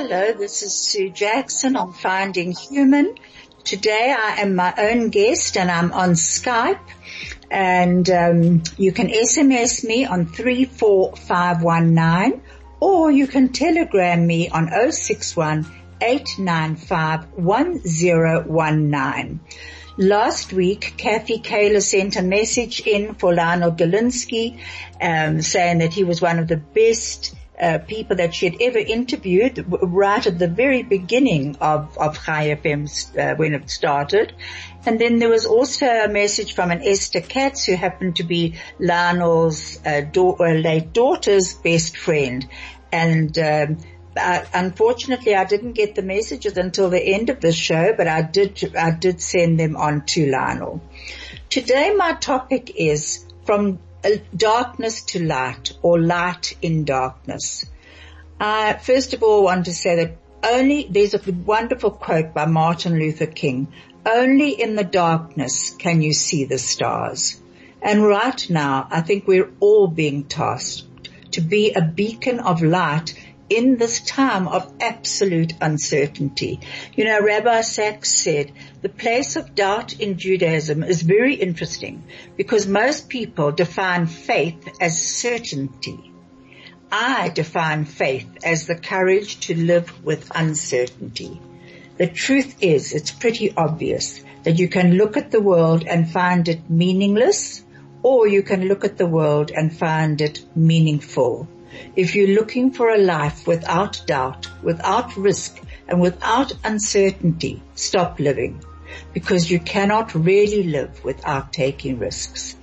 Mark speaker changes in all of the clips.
Speaker 1: Hello, this is Sue Jackson on Finding Human. Today I am my own guest and I'm on Skype and um, you can SMS me on 34519 or you can telegram me on 061 895 Last week, Kathy Kaler sent a message in for Lionel Galinsky um, saying that he was one of the best uh, people that she had ever interviewed right at the very beginning of, of Chai FM uh, when it started. And then there was also a message from an Esther Katz who happened to be Lionel's uh, da- uh, late daughter's best friend. And um, unfortunately, I didn't get the messages until the end of the show, but I did I did send them on to Lionel. Today, my topic is from Uh, darkness to light or light in darkness. I first of all want to say that only, there's a wonderful quote by Martin Luther King, only in the darkness can you see the stars. And right now, I think we're all being tasked to be a beacon of light in this time of absolute uncertainty. You know, Rabbi Sacks said the place of doubt in Judaism is very interesting because most people define faith as certainty. I define faith as the courage to live with uncertainty. The truth is, it's pretty obvious that you can look at the world and find it meaningless or you can look at the world and find it meaningful. If you're looking for a life without doubt, without risk, and without uncertainty, stop living. Because you cannot really live without taking risks.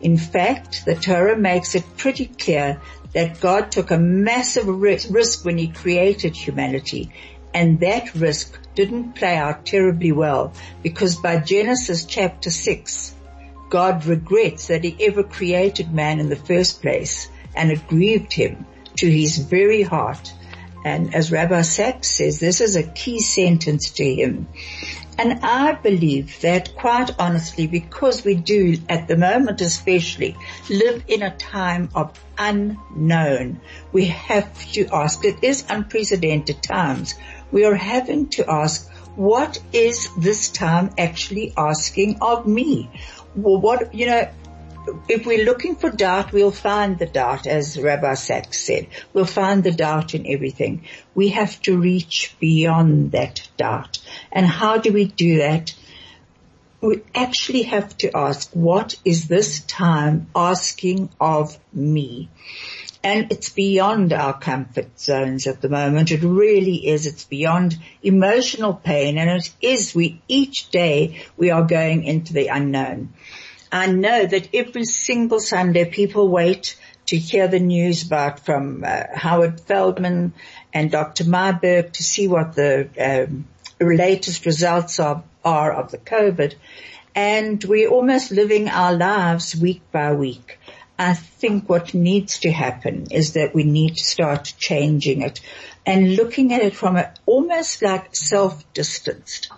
Speaker 1: In fact, the Torah makes it pretty clear that God took a massive risk when he created humanity and that risk didn't play out terribly well because by Genesis chapter 6, God regrets that he ever created man in the first place and it grieved him to his very heart. And as Rabbi Sacks says, this is a key sentence to him. And I believe that quite honestly, because we do at the moment especially live in a time of unknown, we have to ask, it is unprecedented times. We are having to ask, what is this time actually asking of me? What, you know, if we're looking for doubt, we'll find the doubt, as Rabbi Sacks said. We'll find the doubt in everything. We have to reach beyond that doubt. And how do we do that? We actually have to ask, what is this time asking of me? And it's beyond our comfort zones at the moment. It really is. It's beyond emotional pain and it is we, each day we are going into the unknown. I know that every single Sunday people wait to hear the news about from uh, Howard Feldman and Dr. Marburg to see what the um, latest results are, are of the COVID. And we're almost living our lives week by week. I think what needs to happen is that we need to start changing it and looking at it from a, almost like self-distanced.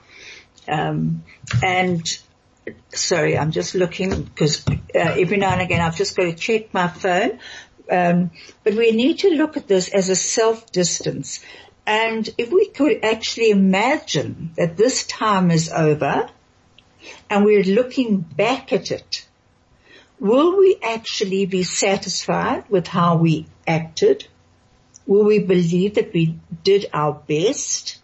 Speaker 1: Um, and sorry, I'm just looking because uh, every now and again I've just got to check my phone. Um, but we need to look at this as a self-distance. And if we could actually imagine that this time is over and we're looking back at it, will we actually be satisfied with how we acted? Will we believe that we did our best?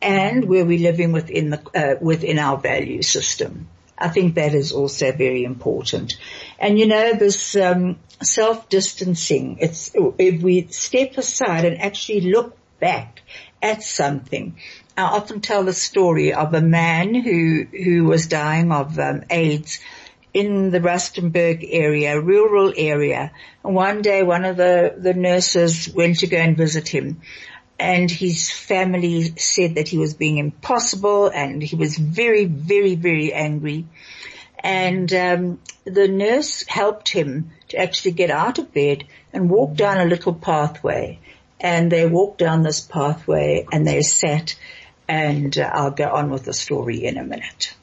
Speaker 1: And where we're living within the, uh, within our value system. I think that is also very important. And you know, this um, self-distancing, it's, if we step aside and actually look back at something, I often tell the story of a man who, who was dying of um, AIDS in the Rustenburg area, rural area. And one day one of the, the nurses went to go and visit him and his family said that he was being impossible and he was very, very, very angry. And um, the nurse helped him to actually get out of bed and walk down a little pathway. And they walked down this pathway and they sat and uh, I'll go on with the story in a minute.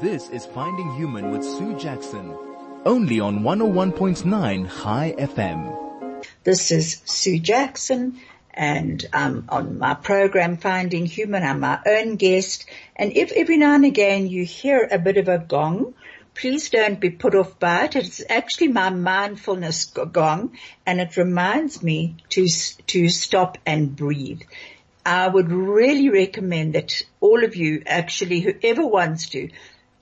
Speaker 2: This is Finding Human with Sue Jackson, only on 101.9 Chai FM.
Speaker 1: This is Sue Jackson and um, on my program Finding Human, I'm my own guest. And if every now and again you hear a bit of a gong, please don't be put off by it. It's actually my mindfulness gong, and it reminds me to to stop and breathe. I would really recommend that all of you, actually, whoever wants to,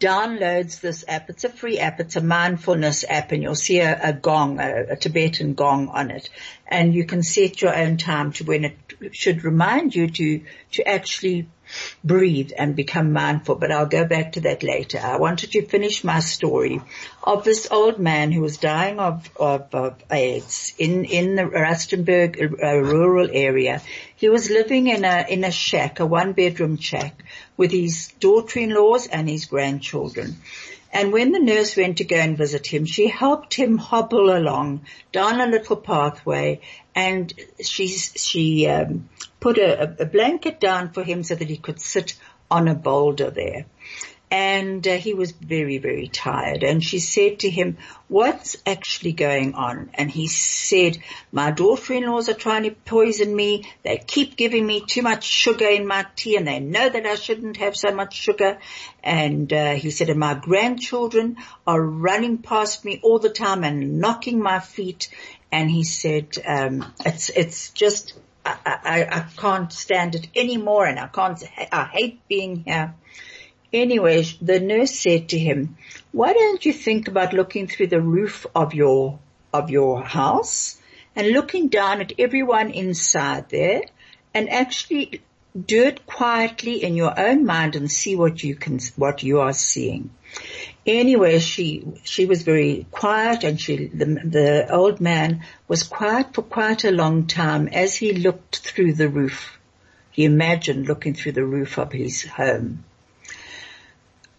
Speaker 1: downloads this app. It's a free app. It's a mindfulness app and you'll see a, a gong, a, a, Tibetan gong on it. And you can set your own time to when it should remind you to, to actually breathe and become mindful, but I'll go back to that later. I wanted to finish my story of this old man who was dying of, of, of AIDS in, in the Rustenburg uh, rural area. He was living in a, in a shack, a one bedroom shack with his daughter-in-laws and his grandchildren. And when the nurse went to go and visit him, she helped him hobble along down a little pathway and she, she, um, put a, a, blanket down for him so that he could sit on a boulder there. And uh, he was very, very tired. And she said to him, what's actually going on? And he said, my daughter-in-laws are trying to poison me. They keep giving me too much sugar in my tea and they know that I shouldn't have so much sugar. And uh, he said, and my grandchildren are running past me all the time and knocking my feet. And he said, um, it's, it's just, I, I, I can't stand it anymore and I can't, I hate being here. Anyway, the nurse said to him, why don't you think about looking through the roof of your, of your house and looking down at everyone inside there and actually do it quietly in your own mind and see what you can, what you are seeing. Anyway, she, she was very quiet and she, the, the old man was quiet for quite a long time as he looked through the roof. He imagined looking through the roof of his home.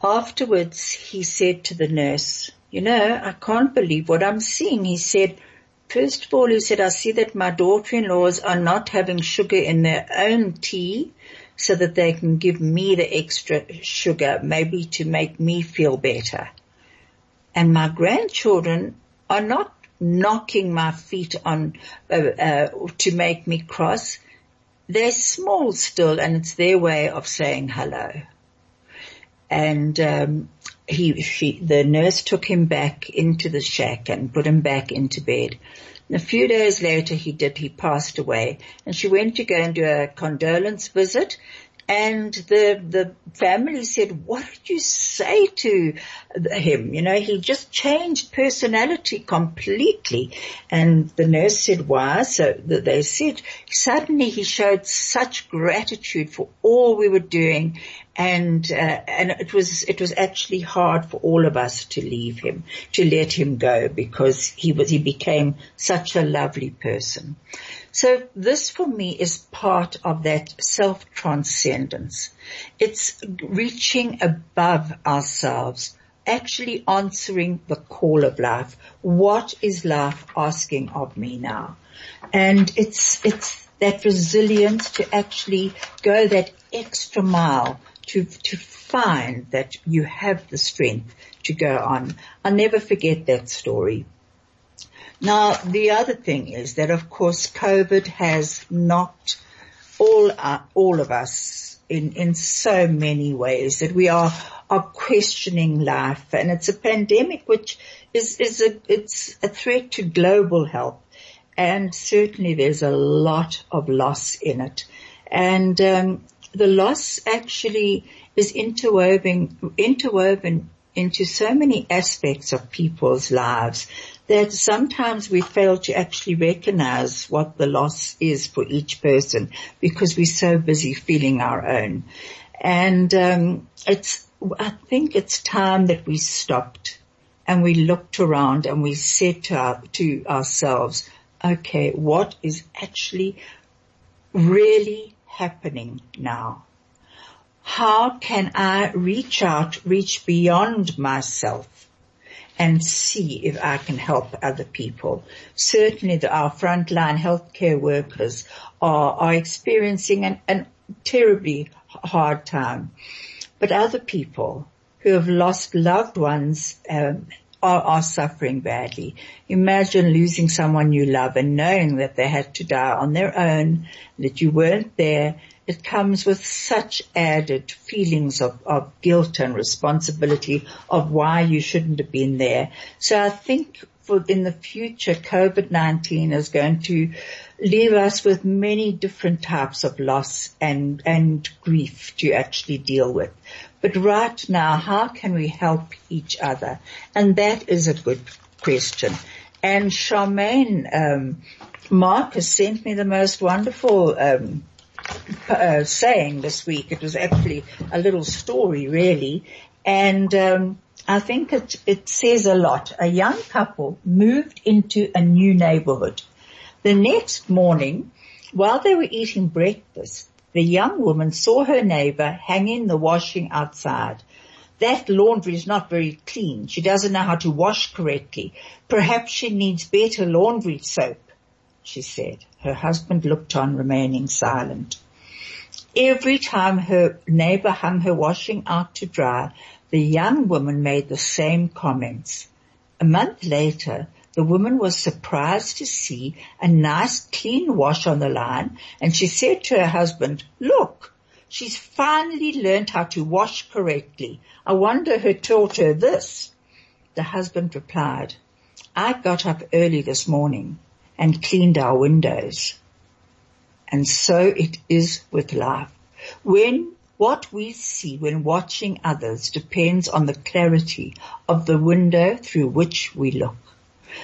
Speaker 1: Afterwards, he said to the nurse, you know, I can't believe what I'm seeing. He said, first of all, he said, I see that my daughter-in-laws are not having sugar in their own tea so that they can give me the extra sugar, maybe to make me feel better. And my grandchildren are not knocking my feet on uh, uh, to make me cross. They're small still, and it's their way of saying hello and um, he, she, the nurse took him back into the shack and put him back into bed. And a few days later, he did. He passed away, and she went to go and do a condolence visit, and the, the family said, what did you say to him? You know, he just changed personality completely. And the nurse said, why? So they said, suddenly he showed such gratitude for all we were doing. And, uh, and it was, it was actually hard for all of us to leave him, to let him go because he was, he became such a lovely person. So this for me is part of that self-transcendence. It's reaching above ourselves, actually answering the call of life. What is life asking of me now? And it's, it's that resilience to actually go that extra mile to, to find that you have the strength to go on. I'll never forget that story. Now, the other thing is that of course COVID has knocked all, uh, all of us in, in so many ways that we are, are questioning life. And it's a pandemic which is, is a, it's a threat to global health. And certainly there's a lot of loss in it. And, um, the loss actually is interwoven, interwoven into so many aspects of people's lives that sometimes we fail to actually recognize what the loss is for each person because we're so busy feeling our own. And um, it's, I think it's time that we stopped and we looked around and we said to, our, to ourselves, okay, what is actually really happening now? How can I reach out, reach beyond myself and see if I can help other people? Certainly the, our frontline healthcare workers are, are experiencing an, an terribly hard time. But other people who have lost loved ones um, are, are suffering badly. Imagine losing someone you love and knowing that they had to die on their own, that you weren't there. It comes with such added feelings of, of guilt and responsibility of why you shouldn't have been there. So I think for in the future, COVID-19 is going to leave us with many different types of loss and, and grief to actually deal with. But right now, how can we help each other? And that is a good question. And Charmaine, um, Mark has sent me the most wonderful, um, uh, saying this week. It was actually a little story really. And, um, I think it, it says a lot. A young couple moved into a new neighborhood. The next morning, while they were eating breakfast, the young woman saw her neighbor hanging the washing outside. That laundry is not very clean. She doesn't know how to wash correctly. Perhaps she needs better laundry soap, she said. Her husband looked on remaining silent. Every time her neighbor hung her washing out to dry, the young woman made the same comments. A month later, the woman was surprised to see a nice clean wash on the line and she said to her husband, look, she's finally learned how to wash correctly. I wonder who taught her this. The husband replied, I got up early this morning and cleaned our windows. And so it is with life. When what we see when watching others depends on the clarity of the window through which we look.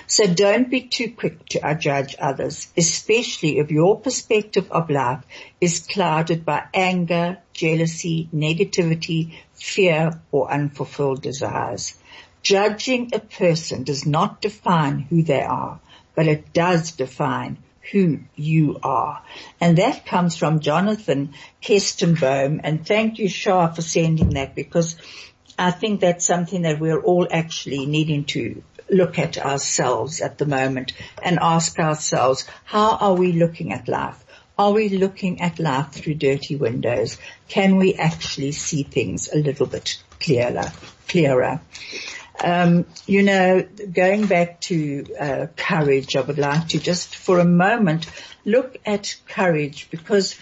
Speaker 1: So don't be too quick to judge others, especially if your perspective of life is clouded by anger, jealousy, negativity, fear, or unfulfilled desires. Judging a person does not define who they are, but it does define who you are. And that comes from Jonathan Kestenbaum. And thank you, Shah, for sending that because I think that's something that we're all actually needing to look at ourselves at the moment and ask ourselves, how are we looking at life? Are we looking at life through dirty windows? Can we actually see things a little bit clearer, clearer? Um, you know, going back to uh, courage, I would like to just for a moment look at courage because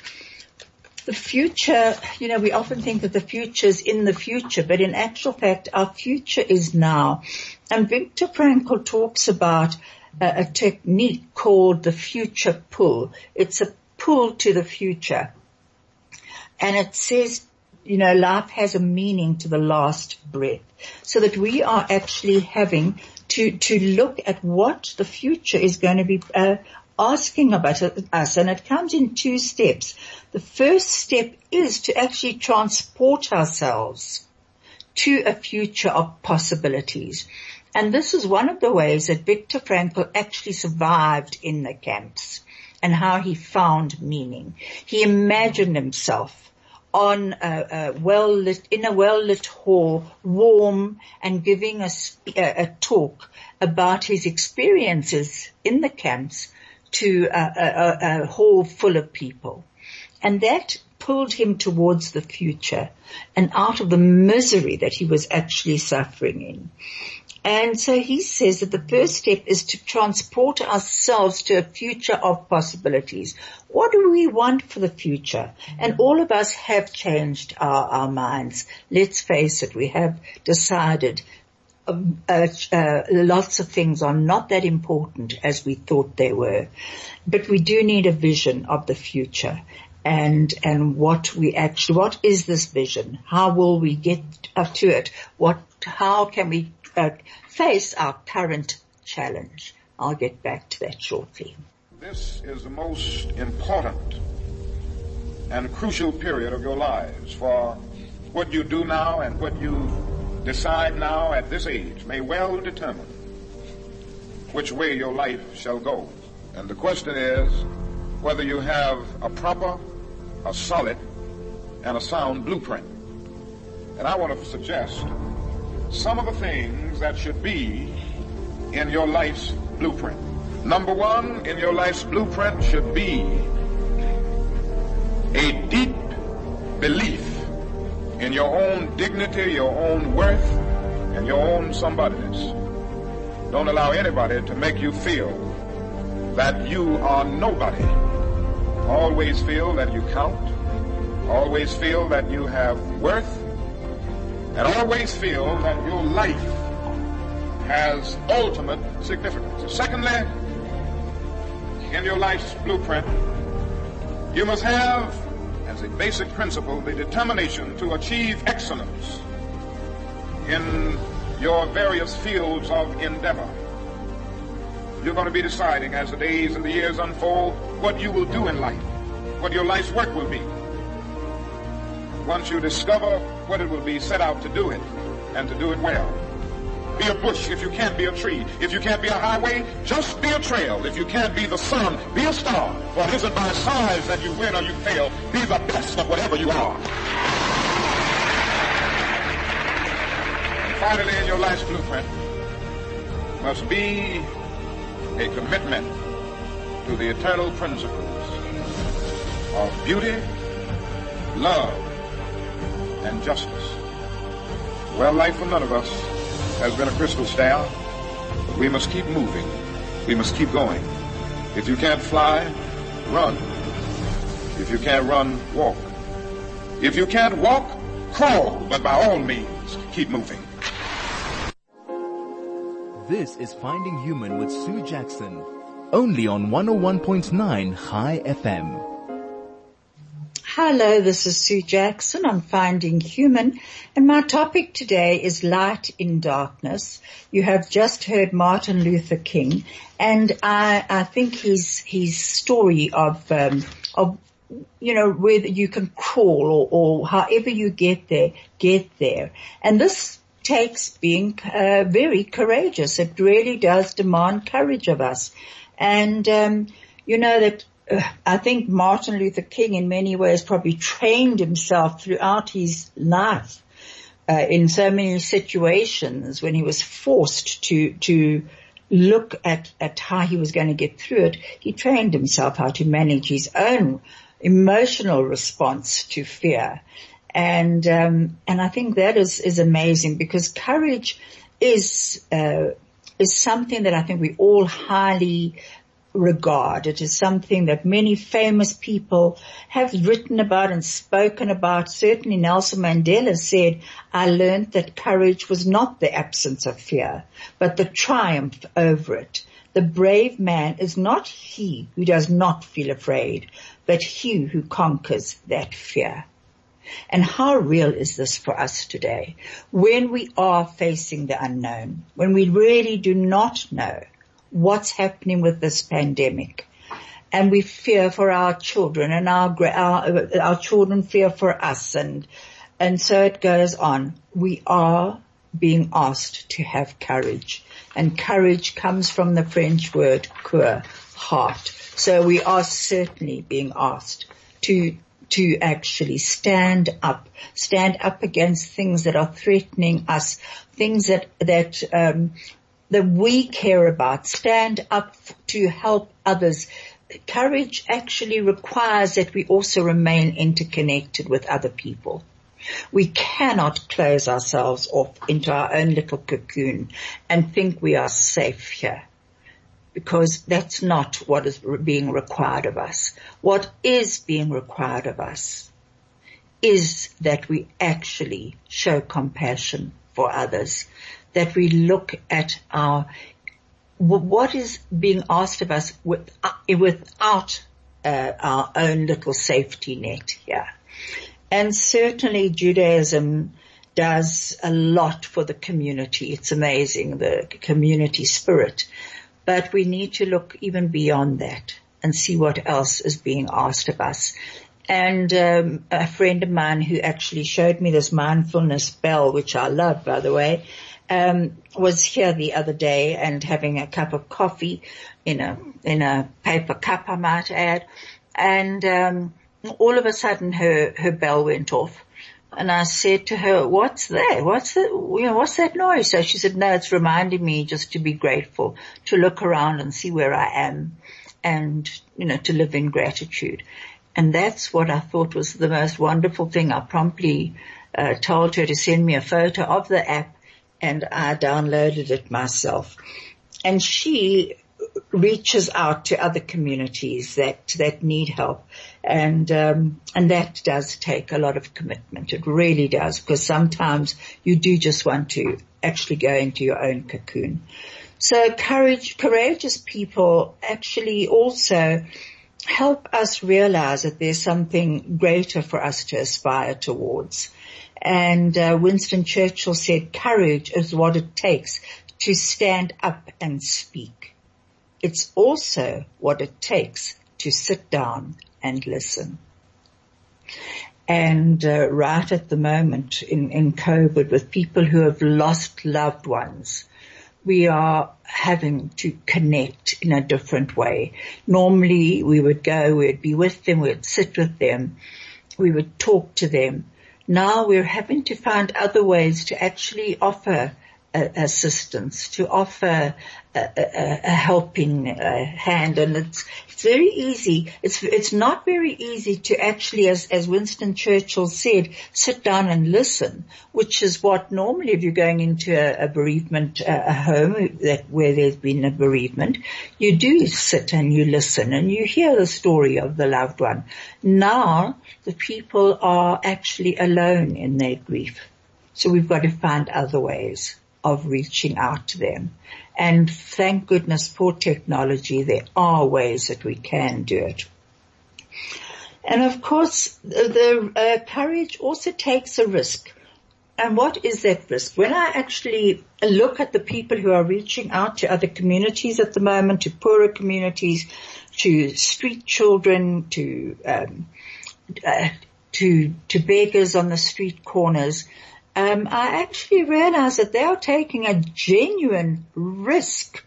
Speaker 1: the future, you know, we often think that the future is in the future, but in actual fact, our future is now. And Viktor Frankl talks about a, a technique called the future pull. It's a pull to the future. And it says, you know, life has a meaning to the last breath. So that we are actually having to, to look at what the future is going to be uh, asking about us. And it comes in two steps. The first step is to actually transport ourselves to a future of possibilities. And this is one of the ways that Viktor Frankl actually survived in the camps and how he found meaning. He imagined himself on a, a well lit, in a well lit hall, warm and giving a, a, a talk about his experiences in the camps to a, a hall full of people. And that pulled him towards the future and out of the misery that he was actually suffering in. And so he says that the first step is to transport ourselves to a future of possibilities. What do we want for the future? And all of us have changed our, our minds. Let's face it, we have decided um, uh, uh, lots of things are not that important as we thought they were. But we do need a vision of the future and and what we actually what is this vision? How will we get to it? What how can we uh, face our current challenge. I'll get back to that shortly.
Speaker 3: This is the most important and crucial period of your lives for what you do now and what you decide now at this age may well determine which way your life shall go. And the question is, whether you have a proper, a solid, and a sound blueprint. And I want to suggest some of the things that should be in your life's blueprint. Number one in your life's blueprint should be a deep belief in your own dignity, your own worth, and your own somebodyness. Don't allow anybody to make you feel that you are nobody. Always feel that you count. Always feel that you have worth. And always feel that your life has ultimate significance. Secondly, in your life's blueprint, you must have as a basic principle the determination to achieve excellence in your various fields of endeavor. You're going to be deciding as the days and the years unfold what you will do in life, what your life's work will be. Once you discover what it will be, set out to do it and to do it well. Be a bush if you can't be a tree. If you can't be a highway, just be a trail. If you can't be the sun, be a star. For it isn't by size that you win or you fail. Be the best of whatever you are. And finally, in your life's blueprint must be a commitment to the eternal principles of beauty, love, and justice. Well, life for none of us has been a crystal. But we must keep moving. We must keep going. If you can't fly, run. If you can't run, walk. If you can't walk, crawl. But by all means, keep moving.
Speaker 2: This is Finding Human with Sue Jackson. Only on 101.9 Chai FM.
Speaker 1: Hello, this is Sue Jackson on Finding Human, and my topic today is light in darkness. You have just heard Martin Luther King, and I, I think his his story of um, of you know whether you can crawl or, or however you get there, get there, and this takes being uh, very courageous. It really does demand courage of us, and um, you know that I think Martin Luther King in many ways probably trained himself throughout his life uh, in so many situations when he was forced to to look at at how he was going to get through it. He trained himself how to manage his own emotional response to fear, and um, and I think that is is amazing because courage is uh, is something that I think we all highly regard. It is something that many famous people have written about and spoken about. Certainly Nelson Mandela said, I learned that courage was not the absence of fear, but the triumph over it. The brave man is not he who does not feel afraid, but he who conquers that fear. And how real is this for us today? When we are facing the unknown, when we really do not know, what's happening with this pandemic. And we fear for our children and our, our, our children fear for us and, and so it goes on. We are being asked to have courage and courage comes from the French word cœur, heart. So we are certainly being asked to to actually stand up, stand up against things that are threatening us, things that that um, that we care about, stand up to help others. Courage actually requires that we also remain interconnected with other people. We cannot close ourselves off into our own little cocoon and think we are safe here because that's not what is being required of us. What is being required of us is that we actually show compassion for others, that we look at our what is being asked of us with, uh, without uh, our own little safety net here. And certainly Judaism does a lot for the community. It's amazing, the community spirit. But we need to look even beyond that and see what else is being asked of us. And um, a friend of mine who actually showed me this mindfulness bell, which I love, by the way, um, was here the other day and having a cup of coffee in a in a paper cup, I might add, and um, all of a sudden her her bell went off. And I said to her, what's that? What's that? You know, what's that noise? So she said, no, it's reminding me just to be grateful, to look around and see where I am and, you know, to live in gratitude. And that's what I thought was the most wonderful thing. I promptly uh, told her to send me a photo of the app and I downloaded it myself. And she reaches out to other communities that that need help, and um, and that does take a lot of commitment. It really does, because sometimes you do just want to actually go into your own cocoon. So courage, courageous people actually also help us realize that there's something greater for us to aspire towards. And uh, Winston Churchill said, courage is what it takes to stand up and speak. It's also what it takes to sit down and listen. And uh, right at the moment in, in COVID with people who have lost loved ones, we are having to connect in a different way. Normally we would go, we'd be with them, we'd sit with them, we would talk to them. Now we're having to find other ways to actually offer assistance, to offer a, a, a helping uh, hand, and it's it's very easy. It's it's not very easy to actually, as as Winston Churchill said, sit down and listen, which is what normally if you're going into a, a bereavement a home that where there's been a bereavement, you do sit and you listen and you hear the story of the loved one. Now the people are actually alone in their grief. So we've got to find other ways of reaching out to them. And thank goodness for technology, there are ways that we can do it. And of course, the uh, courage also takes a risk. And what is that risk? When I actually look at the people who are reaching out to other communities at the moment, to poorer communities, to street children, to um, uh, to to beggars on the street corners, um, I actually realized that they are taking a genuine risk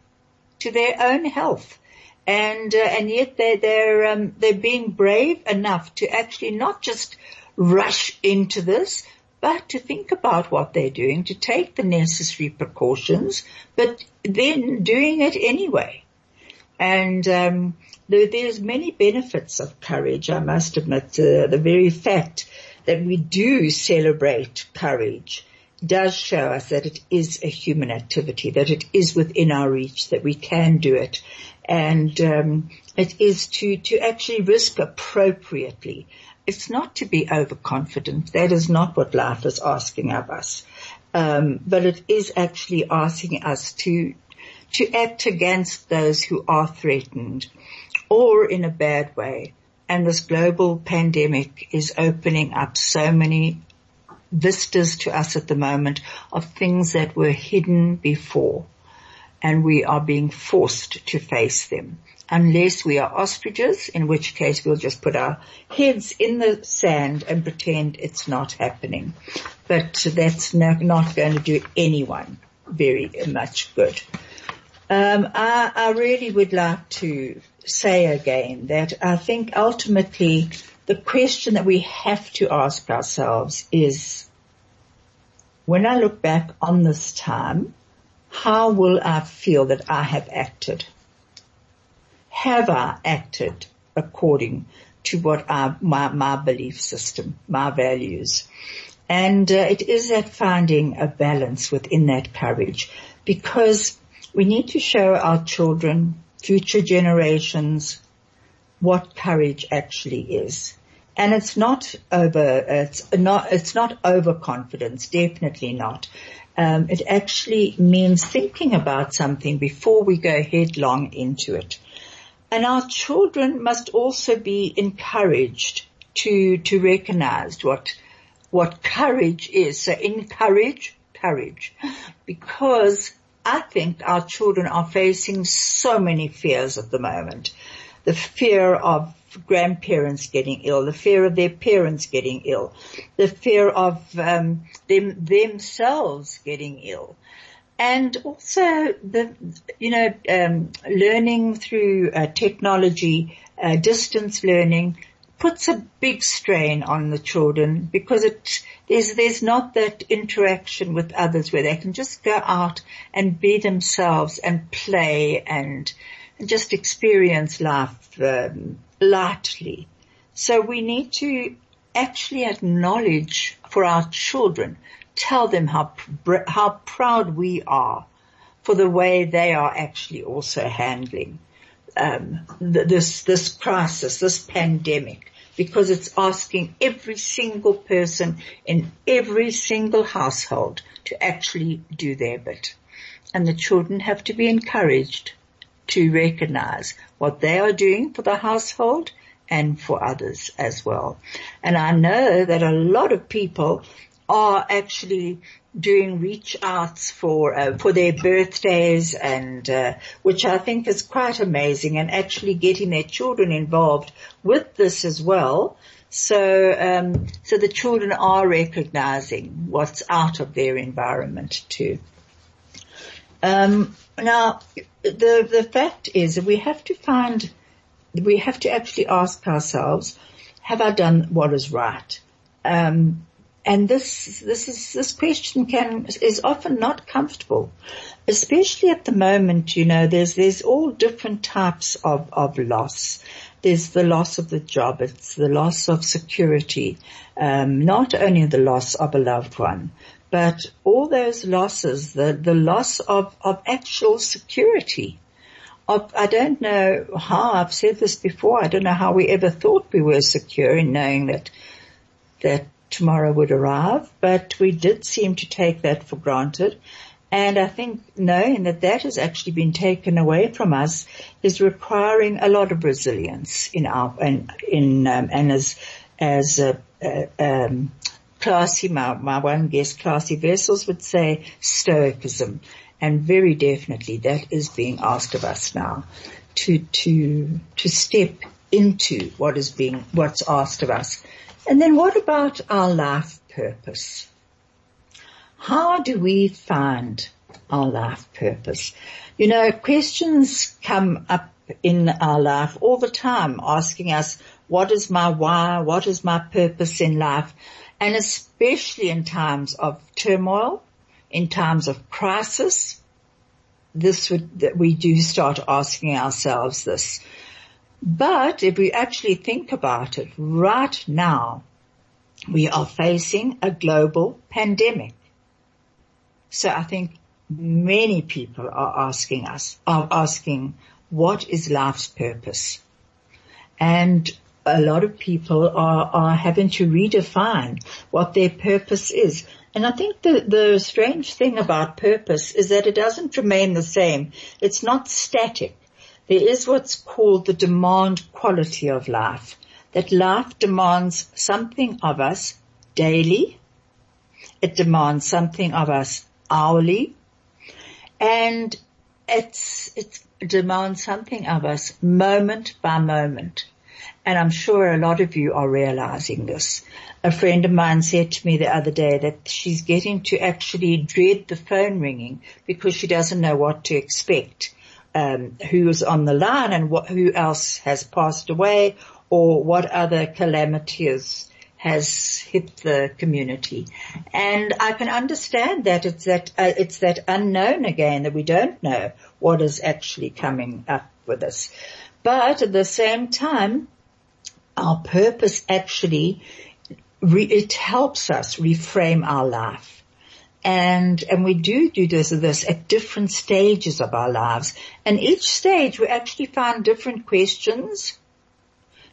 Speaker 1: to their own health. And, uh, and yet they, they're, um, they're being brave enough to actually not just rush into this, but to think about what they're doing, to take the necessary precautions, but then doing it anyway. And um, there, there's many benefits of courage, I must admit. Uh, the very fact that we do celebrate courage does show us that it is a human activity, that it is within our reach, that we can do it. And um, it is to, to actually risk appropriately. It's not to be overconfident. That is not what life is asking of us. Um, but it is actually asking us to to act against those who are threatened or in a bad way and this global pandemic is opening up so many vistas to us at the moment of things that were hidden before and we are being forced to face them. Unless we are ostriches, in which case we'll just put our heads in the sand and pretend it's not happening. But that's not going to do anyone very much good. Um, I, I really would like to say again that I think ultimately the question that we have to ask ourselves is, when I look back on this time, how will I feel that I have acted? Have I acted according to what I, my, my belief system, my values? And uh, it is that finding a balance within that courage because we need to show our children future generations what courage actually is. And it's not over, it's not, it's not overconfidence, definitely not. Um, it actually means thinking about something before we go headlong into it. And our children must also be encouraged to, to recognize what, what courage is. So encourage courage because I think our children are facing so many fears at the moment. The fear of grandparents getting ill, the fear of their parents getting ill, the fear of um, them themselves getting ill. and also the, you know, um, learning through uh, technology, uh, distance learning puts a big strain on the children because it there's there's not that interaction with others where they can just go out and be themselves and play and, just experience life um, lightly. So we need to actually acknowledge for our children, tell them how how proud we are for the way they are actually also handling um, this this crisis, this pandemic, because it's asking every single person in every single household to actually do their bit, and the children have to be encouraged to recognize what they are doing for the household and for others as well. And I know that a lot of people are actually doing reach outs for uh, for their birthdays and uh, which I think is quite amazing and actually getting their children involved with this as well. So um, so the children are recognizing what's out of their environment too. Um, now the the fact is that we have to find we have to actually ask ourselves, have I done what is right? Um, and this, this is, this question can, is often not comfortable, especially at the moment, you know, there's, there's all different types of, of loss. There's the loss of the job, it's the loss of security, um, not only the loss of a loved one, but all those losses, the, the loss of, of actual security. Of, I don't know how, I've said this before, I don't know how we ever thought we were secure in knowing that, that tomorrow would arrive, but we did seem to take that for granted. And I think knowing that that has actually been taken away from us is requiring a lot of resilience in our, in, in um, and as, as, uh, uh, um, classy, my, my one guest, classy vessels would say stoicism. And very definitely that is being asked of us now to, to, to step into what is being, what's asked of us. And then what about our life purpose? How do we find our life purpose? You know, questions come up in our life all the time asking us, what is my why? What is my purpose in life? And especially in times of turmoil, in times of crisis, this would, we do start asking ourselves this. But if we actually think about it right now, we are facing a global pandemic. So I think many people are asking us, are asking what is life's purpose? And a lot of people are, are having to redefine what their purpose is. And I think the, the strange thing about purpose is that it doesn't remain the same. It's not static. There is what's called the demand quality of life. That life demands something of us daily. It demands something of us hourly. And it's, it demands something of us moment by moment. And I'm sure a lot of you are realizing this. A friend of mine said to me the other day that she's getting to actually dread the phone ringing because she doesn't know what to expect. Um, who's on the line and what, who else has passed away or what other calamities has hit the community. And I can understand that it's that, uh, it's that unknown again that we don't know what is actually coming up with us. But at the same time, our purpose actually, re- it helps us reframe our life. And, and we do do this, this at different stages of our lives. And each stage we actually find different questions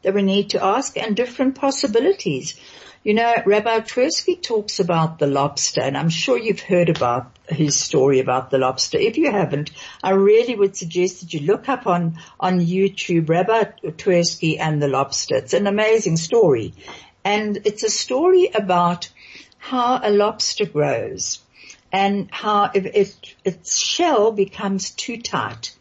Speaker 1: that we need to ask and different possibilities. You know, Rabbi Twersky talks about the lobster and I'm sure you've heard about his story about the lobster. If you haven't, I really would suggest that you look up on, on YouTube Rabbi Twersky and the lobster. It's an amazing story. And it's a story about how a lobster grows and how if it, its shell becomes too tight.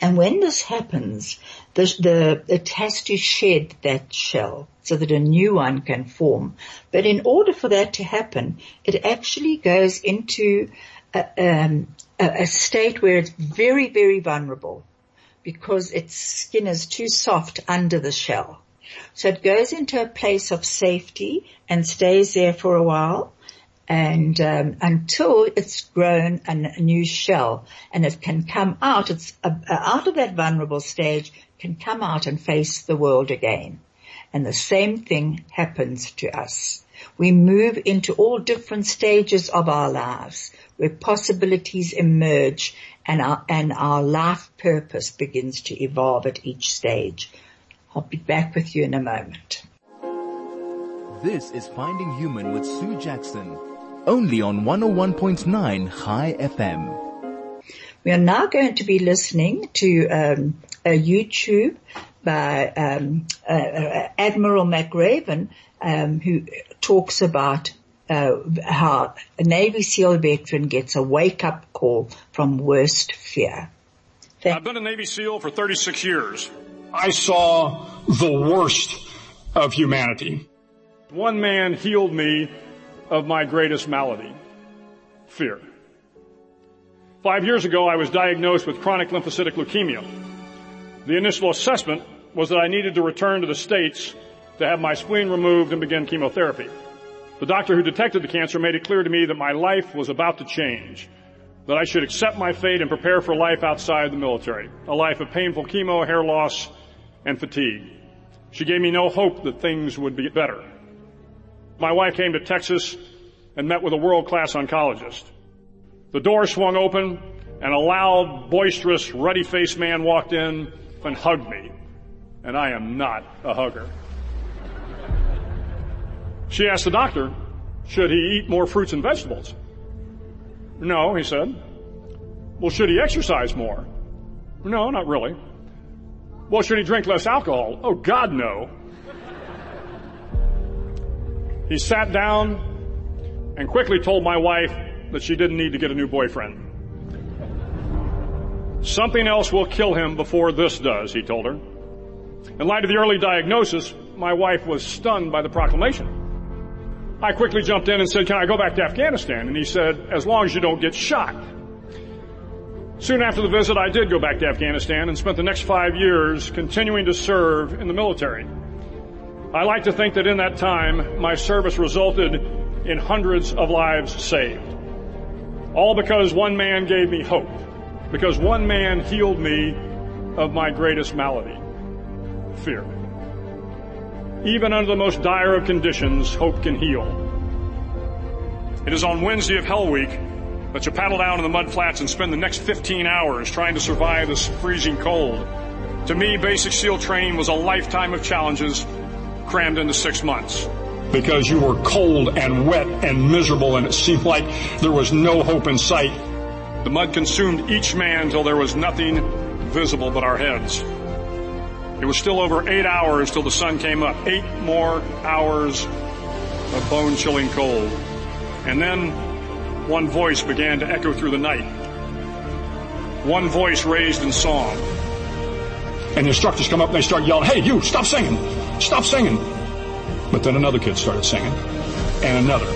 Speaker 1: And when this happens, the, the, it has to shed that shell so that a new one can form. But in order for that to happen, it actually goes into a, um, a, a state where it's very, very vulnerable because its skin is too soft under the shell. So it goes into a place of safety and stays there for a while and um, until it's grown a, new shell and it can come out, it's uh, out of that vulnerable stage, can come out and face the world again. And the same thing happens to us. We move into all different stages of our lives where possibilities emerge and our, and our life purpose begins to evolve at each stage. I'll be back with you in a moment.
Speaker 2: This is Finding Human with Sue Jackson, only on 101.9 Chai FM.
Speaker 1: We are now going to be listening to um, a YouTube by um, uh, uh, Admiral McRaven, um, who talks about uh, how a Navy SEAL veteran gets a wake-up call from worst fear.
Speaker 4: Thank I've been a Navy SEAL for 36 years.
Speaker 5: I saw the worst of humanity.
Speaker 4: One man healed me of my greatest malady, fear. Five years ago, I was diagnosed with chronic lymphocytic leukemia. The initial assessment was that I needed to return to the States to have my spleen removed and begin chemotherapy. The doctor who detected the cancer made it clear to me that my life was about to change, that I should accept my fate and prepare for life outside the military, a life of painful chemo, hair loss, and fatigue. She gave me no hope that things would be better. My wife came to Texas and met with a world-class oncologist. The door swung open and a loud, boisterous, ruddy-faced man walked in and hugged me. And I am not a hugger. She asked the doctor, should he eat more fruits and vegetables? No, he said. Well, should he exercise more? No, not really. Well, should he drink less alcohol? Oh, God, no. He sat down and quickly told my wife that she didn't need to get a new boyfriend. Something else will kill him before this does, he told her. In light of the early diagnosis, my wife was stunned by the proclamation. I quickly jumped in and said, can I go back to Afghanistan? And he said, as long as you don't get shot. Soon after the visit, I did go back to Afghanistan and spent the next five years continuing to serve in the military. I like to think that in that time, my service resulted in hundreds of lives saved. All because one man gave me hope. Because one man healed me of my greatest malady. Fear. Even under the most dire of conditions, hope can heal. It is on Wednesday of Hell Week that you paddle down in the mud flats and spend the next 15 hours trying to survive this freezing cold. To me, basic SEAL training was a lifetime of challenges crammed into six months.
Speaker 5: Because you were cold and wet and miserable and it seemed like there was no hope in sight.
Speaker 4: The mud consumed each man till there was nothing visible but our heads. It was still over eight hours till the sun came up. Eight more hours of bone chilling cold. And then one voice began to echo through the night. One voice raised in song.
Speaker 5: And the instructors come up and they start yelling, hey, you, stop singing! Stop singing! But then another kid started singing. And another.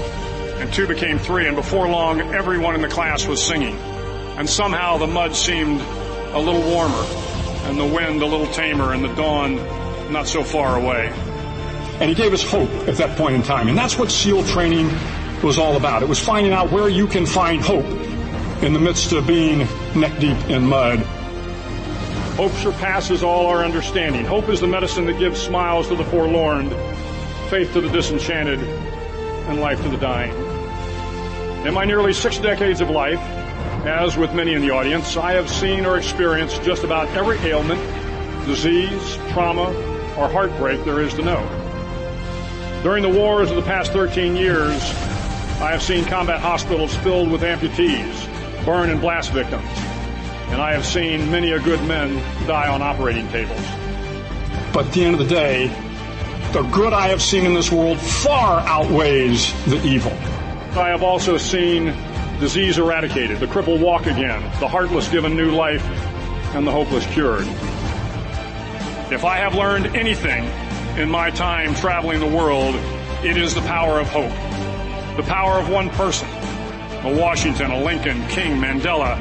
Speaker 4: And two became three, and before long, everyone in the class was singing. And somehow the mud seemed a little warmer and the wind a little tamer and the dawn not so far away.
Speaker 5: And he gave us hope at that point in time. And that's what SEAL training was all about. It was finding out where you can find hope in the midst of being neck deep in mud.
Speaker 4: Hope surpasses all our understanding. Hope is the medicine that gives smiles to the forlorn, faith to the disenchanted, and life to the dying. In my nearly six decades of life, as with many in the audience, I have seen or experienced just about every ailment, disease, trauma, or heartbreak there is to know. During the wars of the past 13 years, I have seen combat hospitals filled with amputees, burn and blast victims, and I have seen many a good men die on operating tables.
Speaker 5: But at the end of the day, the good I have seen in this world far outweighs the evil.
Speaker 4: I have also seen disease eradicated, the cripple walk again, the heartless given new life, and the hopeless cured. If I have learned anything in my time traveling the world, it is the power of hope. The power of one person, a Washington, a Lincoln, King, Mandela,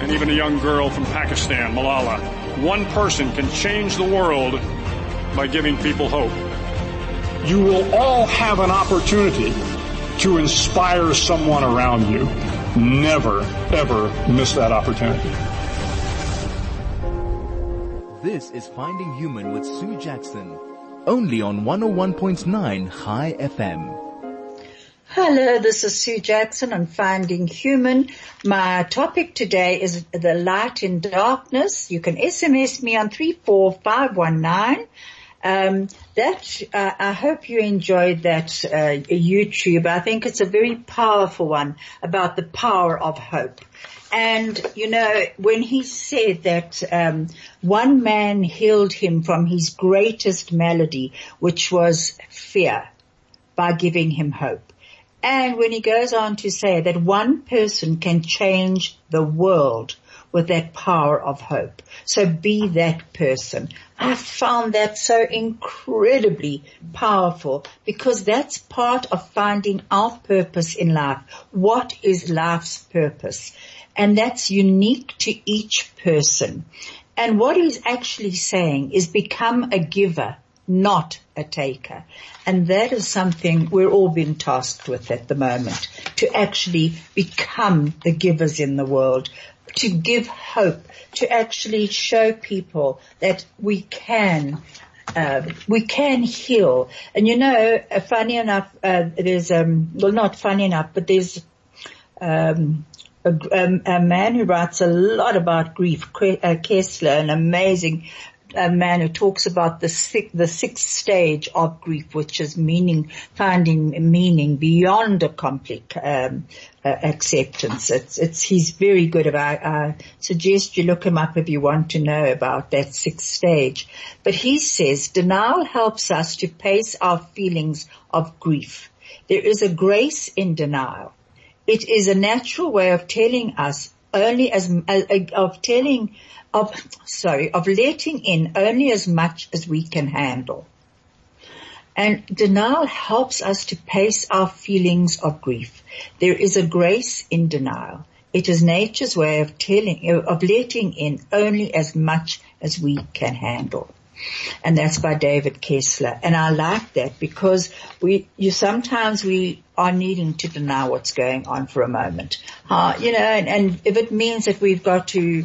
Speaker 4: and even a young girl from Pakistan, Malala. One person can change the world by giving people hope.
Speaker 5: You will all have an opportunity to inspire someone around you. Never, ever miss that opportunity.
Speaker 2: This is Finding Human with Sue Jackson, only on 101.9 Chai FM.
Speaker 1: Hello, this is Sue Jackson on Finding Human. My topic today is the light in darkness. You can SMS me on 34519. Um, that uh, I hope you enjoyed that uh, YouTube. I think it's a very powerful one about the power of hope. And you know, when he said that um, one man healed him from his greatest malady, which was fear, by giving him hope. And when he goes on to say that one person can change the world with that power of hope. So be that person. I found that so incredibly powerful because that's part of finding our purpose in life. What is life's purpose? And that's unique to each person. And what he's actually saying is become a giver, not a taker. And that is something we're all being tasked with at the moment, to actually become the givers in the world, to give hope, to actually show people that we can uh, we can heal. And you know, uh, funny enough, uh, there's um, well, not funny enough, but there's um, a, um, a, man who writes a lot about grief, uh, Kessler, an amazing a man who talks about the six, the sixth stage of grief, which is meaning, finding meaning beyond a complete um, uh, acceptance. It's, it's, he's very good about, I suggest you look him up if you want to know about that sixth stage. But he says denial helps us to pace our feelings of grief. There is a grace in denial. It is a natural way of telling us only as, uh, of telling of, sorry, of letting in only as much as we can handle. And denial helps us to pace our feelings of grief. There is a grace in denial. It is nature's way of telling, of letting in only as much as we can handle. And that's by David Kessler. And I like that because we, you sometimes we are needing to deny what's going on for a moment. Uh, you know, and, and if it means that we've got to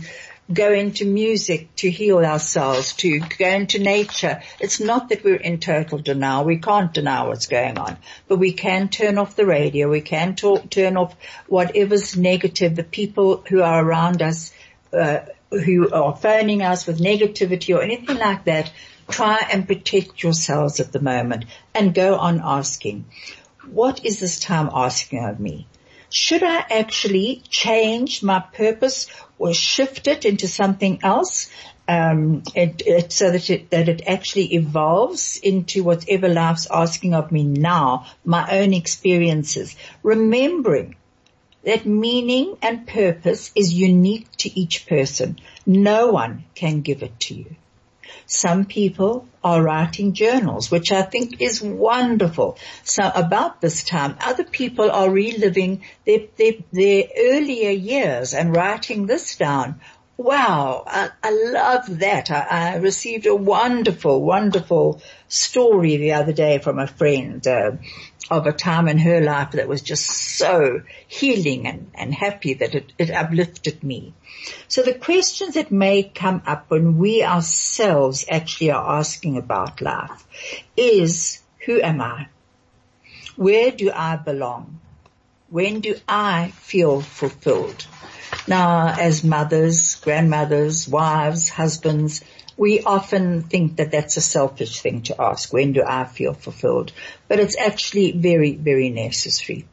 Speaker 1: go into music to heal ourselves, to go into nature. It's not that we're in total denial. We can't deny what's going on, but we can turn off the radio. We can talk, turn off whatever's negative, the people who are around us, uh, who are phoning us with negativity or anything like that. Try and protect yourselves at the moment and go on asking, what is this time asking of me? Should I actually change my purpose or shift it into something else? Um, it, it, so that it, that it actually evolves into whatever life's asking of me now, my own experiences, remembering that meaning and purpose is unique to each person. No one can give it to you. Some people are writing journals, which I think is wonderful. So about this time, other people are reliving their, their, their earlier years and writing this down. Wow, I, I love that. I, I, received a wonderful, wonderful story the other day from a friend. Uh, of a time in her life that was just so healing and, and happy that it, it uplifted me. So the questions that may come up when we ourselves actually are asking about life is, who am I? Where do I belong? When do I feel fulfilled? Now, as mothers, grandmothers, wives, husbands, we often think that that's a selfish thing to ask. When do I feel fulfilled? But it's actually very, very necessary.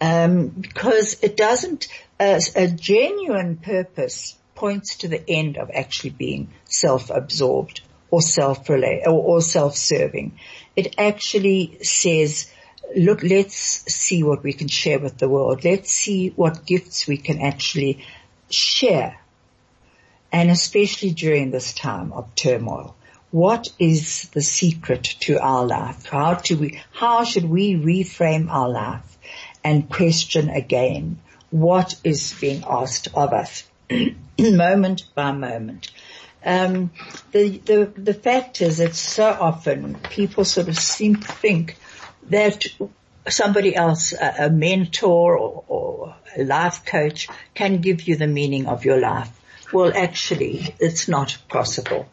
Speaker 1: Um, because it doesn't, uh, a genuine purpose points to the end of actually being self-absorbed or self-relate or, or self-serving. It actually says, look, let's see what we can share with the world. Let's see what gifts we can actually share and especially during this time of turmoil. What is the secret to our life? How do we, how should we reframe our life? and question again what is being asked of us moment by moment. Um, the, the, the fact is that so often people sort of seem to think that somebody else, a, a mentor or, or a life coach can give you the meaning of your life. Well, actually, it's not possible.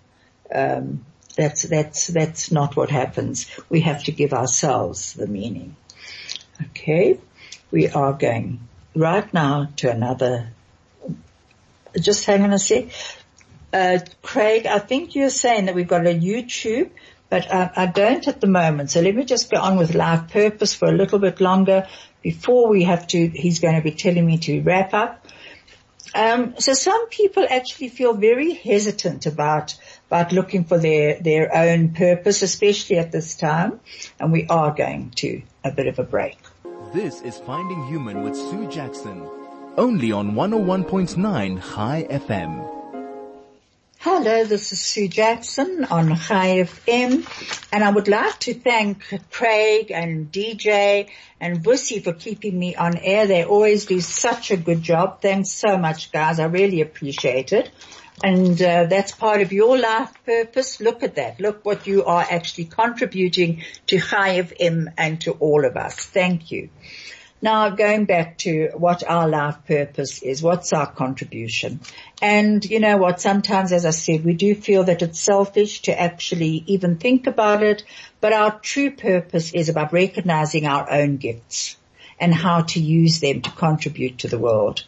Speaker 1: Um, that's that's that's not what happens. We have to give ourselves the meaning. Okay, we are going right now to another. Just hang on a sec. Uh, Craig, I think you're saying that we've got a YouTube, but I, I don't at the moment. So let me just go on with life purpose for a little bit longer before we have to, he's going to be telling me to wrap up. Um, so some people actually feel very hesitant about about looking for their their own purpose, especially at this time, and we are going to a bit of a break.
Speaker 2: This is Finding Human with Sue Jackson, only on 101.9 Chai FM.
Speaker 1: Hello, this is Sue Jackson on Chai FM, and I would like to thank Craig and DJ and Bussy for keeping me on air. They always do such a good job. Thanks so much, guys. I really appreciate it. And uh, that's part of your life purpose. Look at that. Look what you are actually contributing to Chai FM and to all of us. Thank you. Now going back to what our life purpose is, what's our contribution? And you know what, sometimes as I said, we do feel that it's selfish to actually even think about it, but our true purpose is about recognizing our own gifts and how to use them to contribute to the world.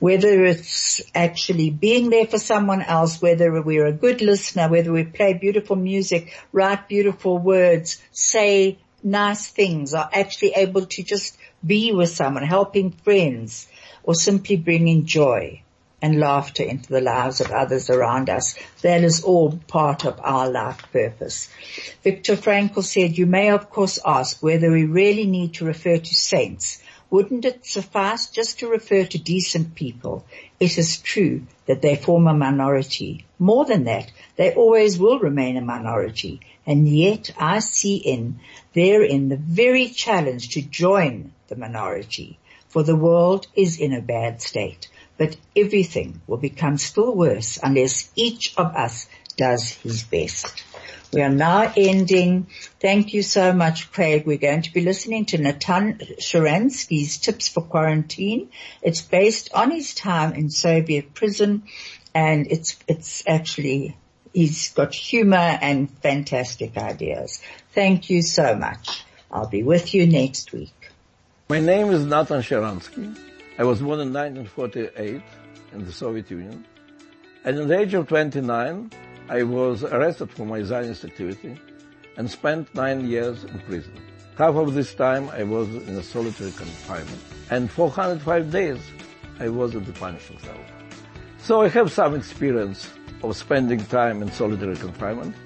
Speaker 1: Whether it's actually being there for someone else, whether we're a good listener, whether we play beautiful music, write beautiful words, say nice things, are actually able to just be with someone, helping friends, or simply bringing joy and laughter into the lives of others around us. That is all part of our life purpose. Viktor Frankl said, you may of course ask whether we really need to refer to saints. Wouldn't it suffice just to refer to decent people? It is true that they form a minority. More than that, they always will remain a minority. And yet I see in therein the very challenge to join the minority, for the world is in a bad state. But everything will become still worse unless each of us does his best. We are now ending. Thank you so much, Craig. We're going to be listening to Natan Sharansky's Tips for Quarantine. It's based on his time in Soviet prison and it's, it's actually, he's got humor and fantastic ideas. Thank you so much. I'll be with you next week.
Speaker 6: My name is Natan Sharansky. I was born in 1948 in the Soviet Union. And at the age of 29, I was arrested for my Zionist activity and spent nine years in prison. Half of this time I was in a solitary confinement. And 405 days I was in the punishing cell. So I have some experience of spending time in solitary confinement.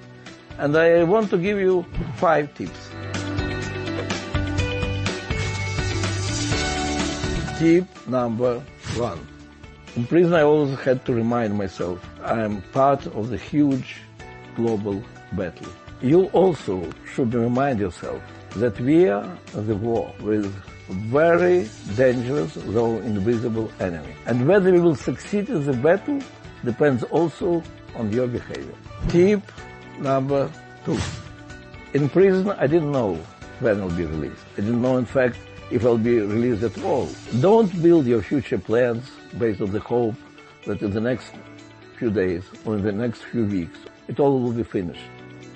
Speaker 6: And I want to give you five tips. Tip number one. In prison I always had to remind myself I am part of the huge global battle. You also should remind yourself that we are the war with very dangerous though invisible enemy. And whether we will succeed in the battle depends also on your behavior. Tip number two. In prison I didn't know when I'll be released. I didn't know in fact if I'll be released at all. Don't build your future plans based on the hope that in the next few days or in the next few weeks it all will be finished.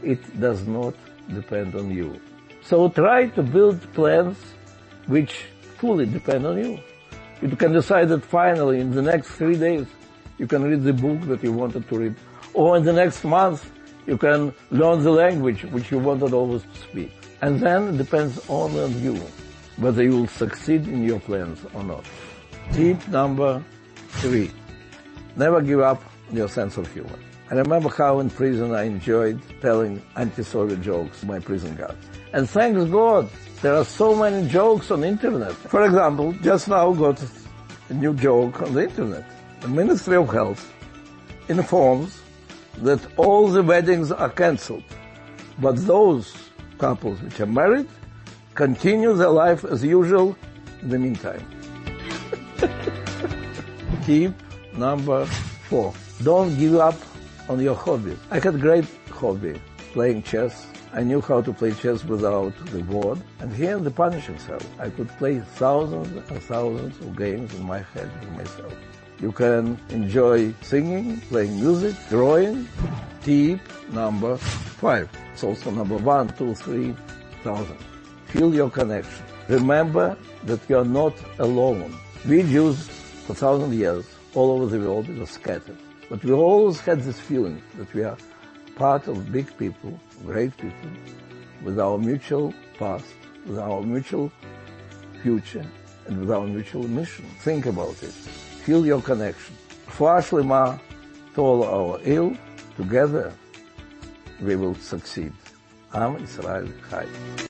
Speaker 6: It does not depend on you. So try to build plans which fully depend on you. You can decide that finally in the next three days you can read the book that you wanted to read. Or in the next month you can learn the language which you wanted always to speak. And then it depends only on you whether you will succeed in your plans or not. Tip number three, never give up your sense of humor. I remember how in prison I enjoyed telling anti-Soviet jokes to my prison guards. And thanks God, there are so many jokes on the internet. For example, just now got a new joke on the internet. The Ministry of Health informs that all the weddings are cancelled, but those couples which are married continue their life as usual in the meantime. Tip number four. Don't give up on your hobbies. I had great hobby, playing chess. I knew how to play chess without the board. And here the punishing cell. I could play thousands and thousands of games in my head with myself. You can enjoy singing, playing music, drawing. Tip number five. It's also number one, two, three thousand. Feel your connection. Remember that you are not alone. We Jews, for thousand years, all over the world, we were scattered. But we always had this feeling that we are part of big people, great people, with our mutual past, with our mutual future, and with our mutual mission. Think about it. Feel your connection. Refuah Shleimah to all our ill, together we will succeed. Am Israel Chai.